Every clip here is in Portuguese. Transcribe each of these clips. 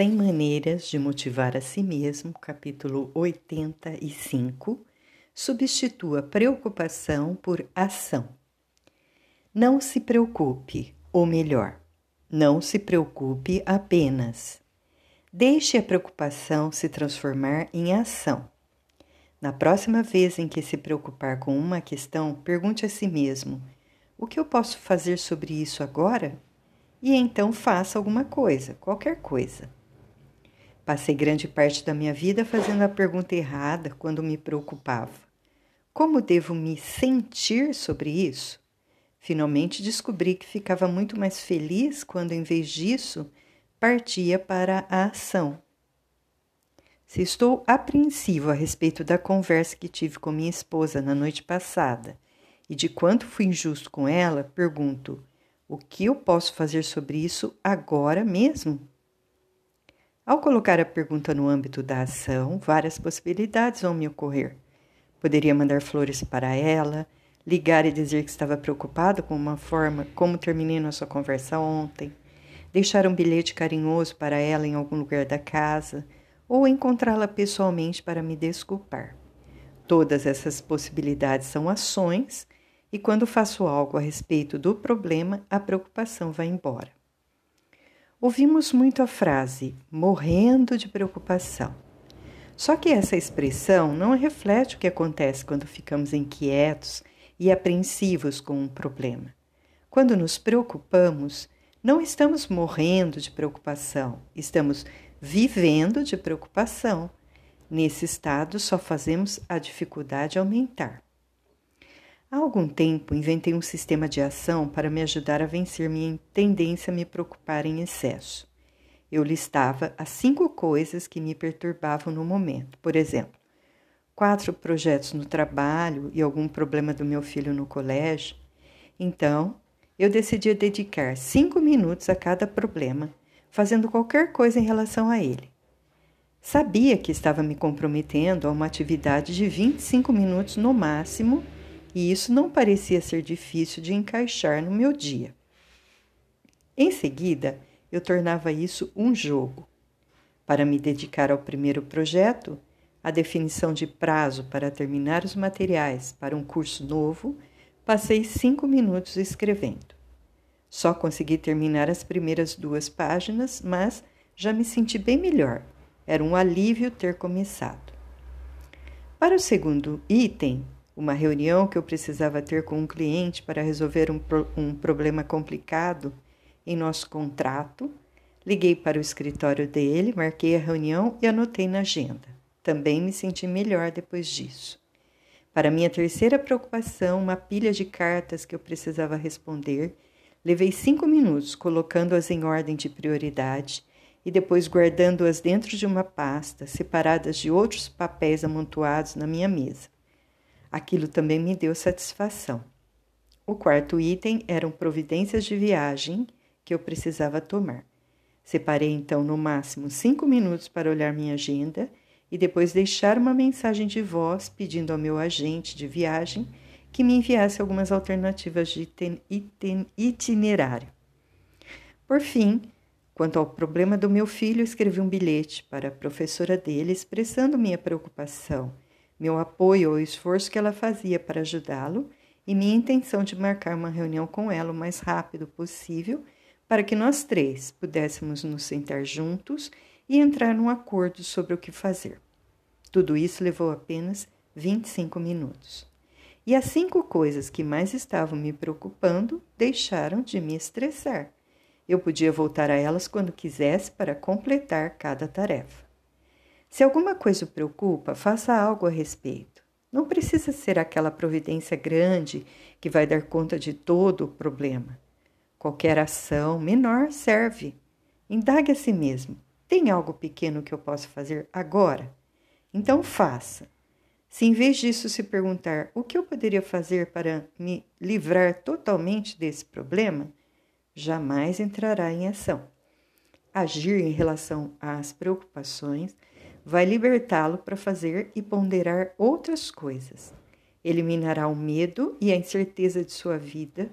100 Maneiras de Motivar a Si Mesmo, capítulo 85. Substitua preocupação por ação. Não se preocupe, ou melhor, não se preocupe apenas. Deixe a preocupação se transformar em ação. Na próxima vez em que se preocupar com uma questão, pergunte a si mesmo: o que eu posso fazer sobre isso agora? E então faça alguma coisa, qualquer coisa. Passei grande parte da minha vida fazendo a pergunta errada quando me preocupava. Como devo me sentir sobre isso? Finalmente descobri que ficava muito mais feliz quando, em vez disso, partia para a ação. Se estou apreensivo a respeito da conversa que tive com minha esposa na noite passada e de quanto fui injusto com ela, pergunto: o que eu posso fazer sobre isso agora mesmo? Ao colocar a pergunta no âmbito da ação, várias possibilidades vão me ocorrer. Poderia mandar flores para ela, ligar e dizer que estava preocupado com uma forma como terminei nossa conversa ontem, deixar um bilhete carinhoso para ela em algum lugar da casa ou encontrá-la pessoalmente para me desculpar. Todas essas possibilidades são ações e quando faço algo a respeito do problema, a preocupação vai embora. Ouvimos muito a frase morrendo de preocupação. Só que essa expressão não reflete o que acontece quando ficamos inquietos e apreensivos com um problema. Quando nos preocupamos, não estamos morrendo de preocupação, estamos vivendo de preocupação. Nesse estado, só fazemos a dificuldade aumentar. Há algum tempo inventei um sistema de ação para me ajudar a vencer minha tendência a me preocupar em excesso. Eu listava as cinco coisas que me perturbavam no momento. Por exemplo, quatro projetos no trabalho e algum problema do meu filho no colégio. Então, eu decidia dedicar cinco minutos a cada problema, fazendo qualquer coisa em relação a ele. Sabia que estava me comprometendo a uma atividade de 25 minutos no máximo e isso não parecia ser difícil de encaixar no meu dia. Em seguida, eu tornava isso um jogo. Para me dedicar ao primeiro projeto, a definição de prazo para terminar os materiais para um curso novo, passei cinco minutos escrevendo. Só consegui terminar as primeiras duas páginas, mas já me senti bem melhor. Era um alívio ter começado. Para o segundo item, uma reunião que eu precisava ter com um cliente para resolver um, pro, um problema complicado em nosso contrato. Liguei para o escritório dele, marquei a reunião e anotei na agenda. Também me senti melhor depois disso. Para minha terceira preocupação, uma pilha de cartas que eu precisava responder, levei cinco minutos colocando-as em ordem de prioridade e depois guardando-as dentro de uma pasta, separadas de outros papéis amontoados na minha mesa. Aquilo também me deu satisfação. O quarto item eram providências de viagem que eu precisava tomar. Separei então no máximo cinco minutos para olhar minha agenda e depois deixar uma mensagem de voz pedindo ao meu agente de viagem que me enviasse algumas alternativas de itinerário. Por fim, quanto ao problema do meu filho, escrevi um bilhete para a professora dele expressando minha preocupação meu apoio ao esforço que ela fazia para ajudá-lo e minha intenção de marcar uma reunião com ela o mais rápido possível para que nós três pudéssemos nos sentar juntos e entrar num acordo sobre o que fazer. Tudo isso levou apenas 25 minutos. E as cinco coisas que mais estavam me preocupando deixaram de me estressar. Eu podia voltar a elas quando quisesse para completar cada tarefa. Se alguma coisa o preocupa, faça algo a respeito. Não precisa ser aquela providência grande que vai dar conta de todo o problema. Qualquer ação menor serve. Indague a si mesmo: tem algo pequeno que eu possa fazer agora? Então faça. Se em vez disso se perguntar o que eu poderia fazer para me livrar totalmente desse problema, jamais entrará em ação. Agir em relação às preocupações vai libertá-lo para fazer e ponderar outras coisas. Eliminará o medo e a incerteza de sua vida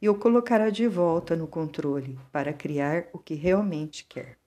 e o colocará de volta no controle para criar o que realmente quer.